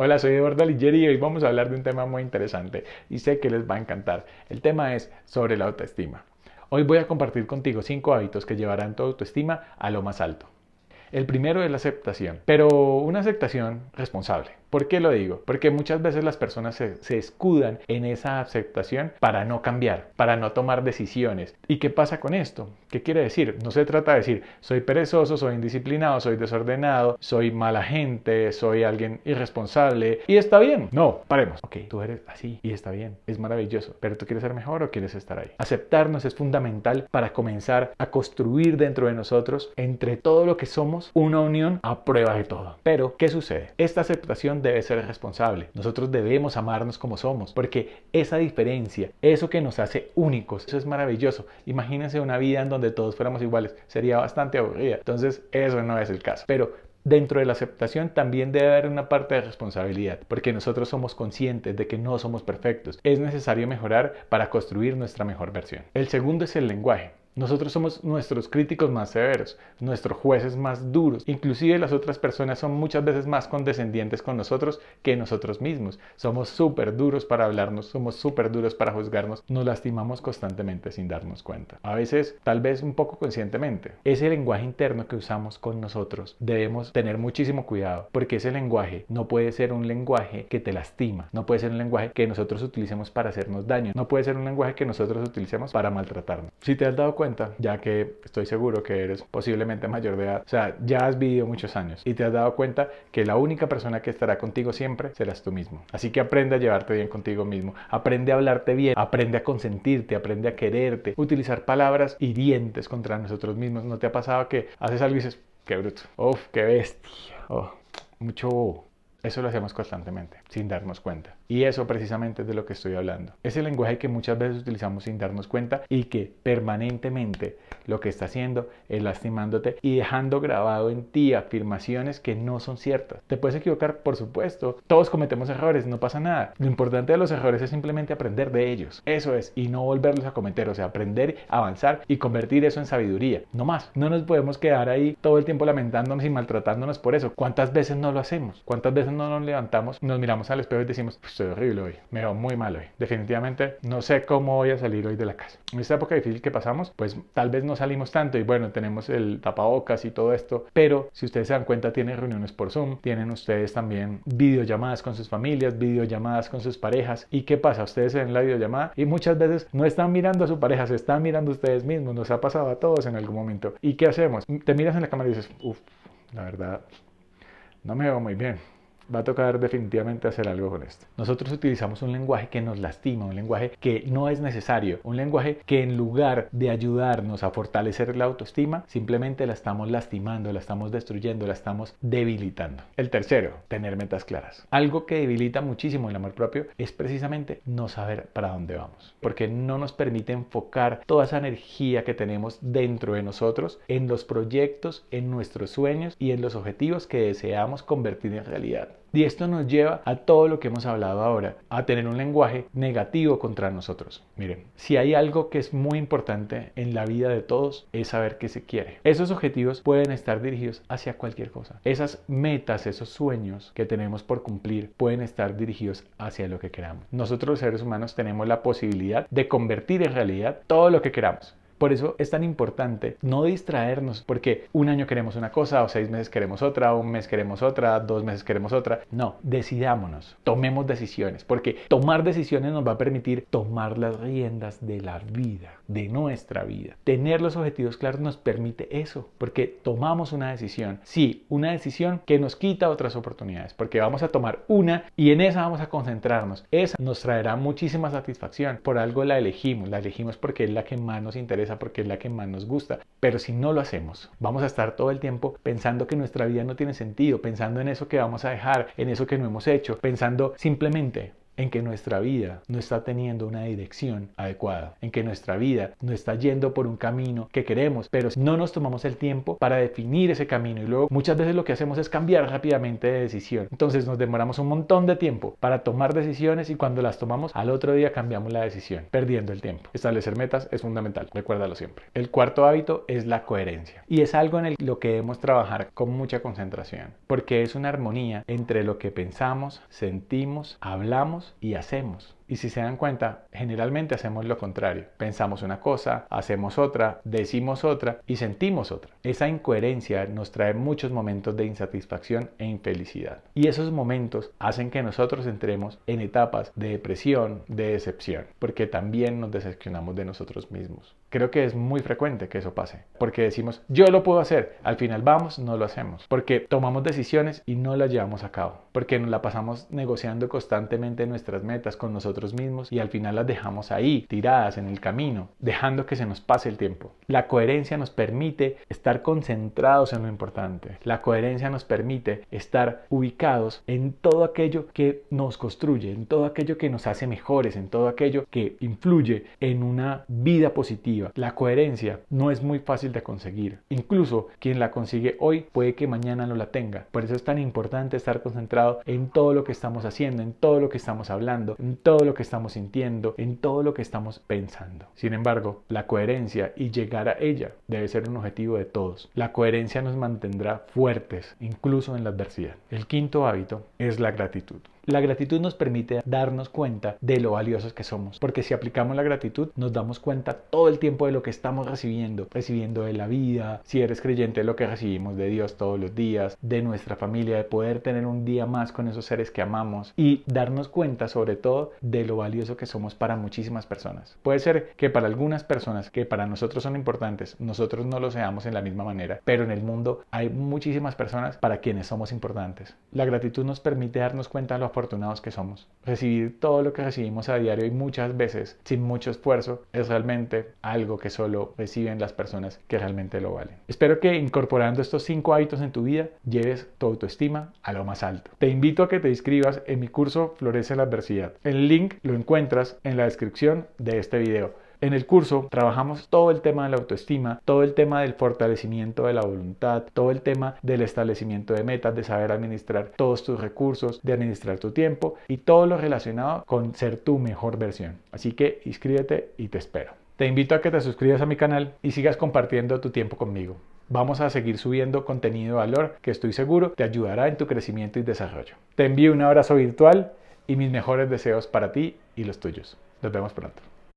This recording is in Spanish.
Hola, soy Eduardo Alighieri y hoy vamos a hablar de un tema muy interesante y sé que les va a encantar. El tema es sobre la autoestima. Hoy voy a compartir contigo cinco hábitos que llevarán tu autoestima a lo más alto. El primero es la aceptación, pero una aceptación responsable. ¿Por qué lo digo? Porque muchas veces las personas se, escudan en esa aceptación para no cambiar, para no tomar decisiones. ¿Y qué pasa con esto? ¿Qué quiere decir? No se trata de decir soy perezoso, soy indisciplinado, soy desordenado, soy mala gente, soy alguien irresponsable y está bien. No, paremos. Ok, tú eres así y está bien, es maravilloso, pero tú quieres ser mejor o quieres estar ahí. Aceptarnos es fundamental para comenzar a construir dentro de nosotros, entre todo lo que somos, una unión a prueba de todo. Pero, ¿qué sucede? Esta aceptación debe ser responsable. Nosotros debemos amarnos como somos, porque esa diferencia, eso que nos hace únicos, eso es maravilloso. Imagínense una vida en donde todos fuéramos iguales, sería bastante aburrida. Entonces, eso no es el caso. Pero dentro de la aceptación también debe haber una parte de responsabilidad, porque nosotros somos conscientes de que no somos perfectos. Es necesario mejorar para construir nuestra mejor versión. El segundo es el lenguaje. Nosotros somos nuestros críticos más severos, nuestros jueces más duros. Inclusive las otras personas son muchas veces más condescendientes con nosotros que nosotros mismos. Somos súper duros para hablarnos, somos súper duros para juzgarnos. Nos lastimamos constantemente sin darnos cuenta. A veces, tal vez un poco conscientemente. Ese lenguaje interno que usamos con nosotros debemos tener muchísimo cuidado porque ese lenguaje no puede ser un lenguaje que te lastima. No puede ser un lenguaje que nosotros utilicemos para hacernos daño. No puede ser un lenguaje que nosotros utilicemos para maltratarnos. Si te has dado cuenta, ya que estoy seguro que eres posiblemente mayor de edad, o sea, ya has vivido muchos años y te has dado cuenta que la única persona que estará contigo siempre serás tú mismo. Así que aprende a llevarte bien contigo mismo, aprende a hablarte bien, aprende a consentirte, aprende a quererte, utilizar palabras hirientes contra nosotros mismos. ¿No te ha pasado que haces algo y dices, qué bruto, uf, qué bestia, oh, mucho eso lo hacemos constantemente, sin darnos cuenta. Y eso precisamente es de lo que estoy hablando. Ese lenguaje que muchas veces utilizamos sin darnos cuenta y que permanentemente lo que está haciendo es lastimándote y dejando grabado en ti afirmaciones que no son ciertas. Te puedes equivocar, por supuesto. Todos cometemos errores, no pasa nada. Lo importante de los errores es simplemente aprender de ellos. Eso es, y no volverlos a cometer. O sea, aprender, avanzar y convertir eso en sabiduría. No más. No nos podemos quedar ahí todo el tiempo lamentándonos y maltratándonos por eso. ¿Cuántas veces no lo hacemos? ¿Cuántas veces no nos levantamos, nos miramos al espejo y decimos, estoy horrible hoy, me veo muy mal hoy. Definitivamente no sé cómo voy a salir hoy de la casa. En esta época difícil que pasamos, pues tal vez no salimos tanto y bueno, tenemos el tapabocas y todo esto, pero si ustedes se dan cuenta, tienen reuniones por Zoom, tienen ustedes también videollamadas con sus familias, videollamadas con sus parejas. ¿Y qué pasa? Ustedes en la videollamada y muchas veces no están mirando a su pareja, se están mirando ustedes mismos, nos ha pasado a todos en algún momento. ¿Y qué hacemos? Te miras en la cámara y dices, uff, la verdad, no me veo muy bien va a tocar definitivamente hacer algo con esto. Nosotros utilizamos un lenguaje que nos lastima, un lenguaje que no es necesario, un lenguaje que en lugar de ayudarnos a fortalecer la autoestima, simplemente la estamos lastimando, la estamos destruyendo, la estamos debilitando. El tercero, tener metas claras. Algo que debilita muchísimo el amor propio es precisamente no saber para dónde vamos, porque no nos permite enfocar toda esa energía que tenemos dentro de nosotros en los proyectos, en nuestros sueños y en los objetivos que deseamos convertir en realidad. Y esto nos lleva a todo lo que hemos hablado ahora, a tener un lenguaje negativo contra nosotros. Miren, si hay algo que es muy importante en la vida de todos, es saber qué se quiere. Esos objetivos pueden estar dirigidos hacia cualquier cosa. Esas metas, esos sueños que tenemos por cumplir, pueden estar dirigidos hacia lo que queramos. Nosotros los seres humanos tenemos la posibilidad de convertir en realidad todo lo que queramos. Por eso es tan importante no distraernos, porque un año queremos una cosa, o seis meses queremos otra, un mes queremos otra, dos meses queremos otra. No, decidámonos, tomemos decisiones, porque tomar decisiones nos va a permitir tomar las riendas de la vida, de nuestra vida. Tener los objetivos claros nos permite eso, porque tomamos una decisión. Sí, una decisión que nos quita otras oportunidades, porque vamos a tomar una y en esa vamos a concentrarnos. Esa nos traerá muchísima satisfacción. Por algo la elegimos, la elegimos porque es la que más nos interesa porque es la que más nos gusta. Pero si no lo hacemos, vamos a estar todo el tiempo pensando que nuestra vida no tiene sentido, pensando en eso que vamos a dejar, en eso que no hemos hecho, pensando simplemente en que nuestra vida no está teniendo una dirección adecuada, en que nuestra vida no está yendo por un camino que queremos, pero no nos tomamos el tiempo para definir ese camino y luego muchas veces lo que hacemos es cambiar rápidamente de decisión. Entonces nos demoramos un montón de tiempo para tomar decisiones y cuando las tomamos al otro día cambiamos la decisión, perdiendo el tiempo. Establecer metas es fundamental, recuérdalo siempre. El cuarto hábito es la coherencia y es algo en lo que debemos trabajar con mucha concentración, porque es una armonía entre lo que pensamos, sentimos, hablamos y hacemos. Y si se dan cuenta, generalmente hacemos lo contrario. Pensamos una cosa, hacemos otra, decimos otra y sentimos otra. Esa incoherencia nos trae muchos momentos de insatisfacción e infelicidad. Y esos momentos hacen que nosotros entremos en etapas de depresión, de decepción, porque también nos decepcionamos de nosotros mismos. Creo que es muy frecuente que eso pase, porque decimos, yo lo puedo hacer, al final vamos, no lo hacemos, porque tomamos decisiones y no las llevamos a cabo, porque nos la pasamos negociando constantemente nuestras metas con nosotros mismos y al final las dejamos ahí, tiradas en el camino, dejando que se nos pase el tiempo. La coherencia nos permite estar concentrados en lo importante. La coherencia nos permite estar ubicados en todo aquello que nos construye, en todo aquello que nos hace mejores, en todo aquello que influye en una vida positiva. La coherencia no es muy fácil de conseguir. Incluso quien la consigue hoy puede que mañana no la tenga. Por eso es tan importante estar concentrado en todo lo que estamos haciendo, en todo lo que estamos hablando, en todo lo que estamos sintiendo, en todo lo que estamos pensando. Sin embargo, la coherencia y llegar a ella debe ser un objetivo de todos. La coherencia nos mantendrá fuertes, incluso en la adversidad. El quinto hábito es la gratitud. La gratitud nos permite darnos cuenta de lo valiosos que somos, porque si aplicamos la gratitud nos damos cuenta todo el tiempo de lo que estamos recibiendo, recibiendo de la vida, si eres creyente de lo que recibimos de Dios todos los días, de nuestra familia, de poder tener un día más con esos seres que amamos y darnos cuenta sobre todo de lo valioso que somos para muchísimas personas. Puede ser que para algunas personas que para nosotros son importantes, nosotros no lo seamos en la misma manera, pero en el mundo hay muchísimas personas para quienes somos importantes. La gratitud nos permite darnos cuenta de lo afortunados que somos. Recibir todo lo que recibimos a diario y muchas veces sin mucho esfuerzo es realmente algo que solo reciben las personas que realmente lo valen. Espero que incorporando estos cinco hábitos en tu vida lleves tu autoestima a lo más alto. Te invito a que te inscribas en mi curso Florece la Adversidad. El link lo encuentras en la descripción de este video. En el curso trabajamos todo el tema de la autoestima, todo el tema del fortalecimiento de la voluntad, todo el tema del establecimiento de metas, de saber administrar todos tus recursos, de administrar tu tiempo y todo lo relacionado con ser tu mejor versión. Así que inscríbete y te espero. Te invito a que te suscribas a mi canal y sigas compartiendo tu tiempo conmigo. Vamos a seguir subiendo contenido de valor que estoy seguro te ayudará en tu crecimiento y desarrollo. Te envío un abrazo virtual y mis mejores deseos para ti y los tuyos. Nos vemos pronto.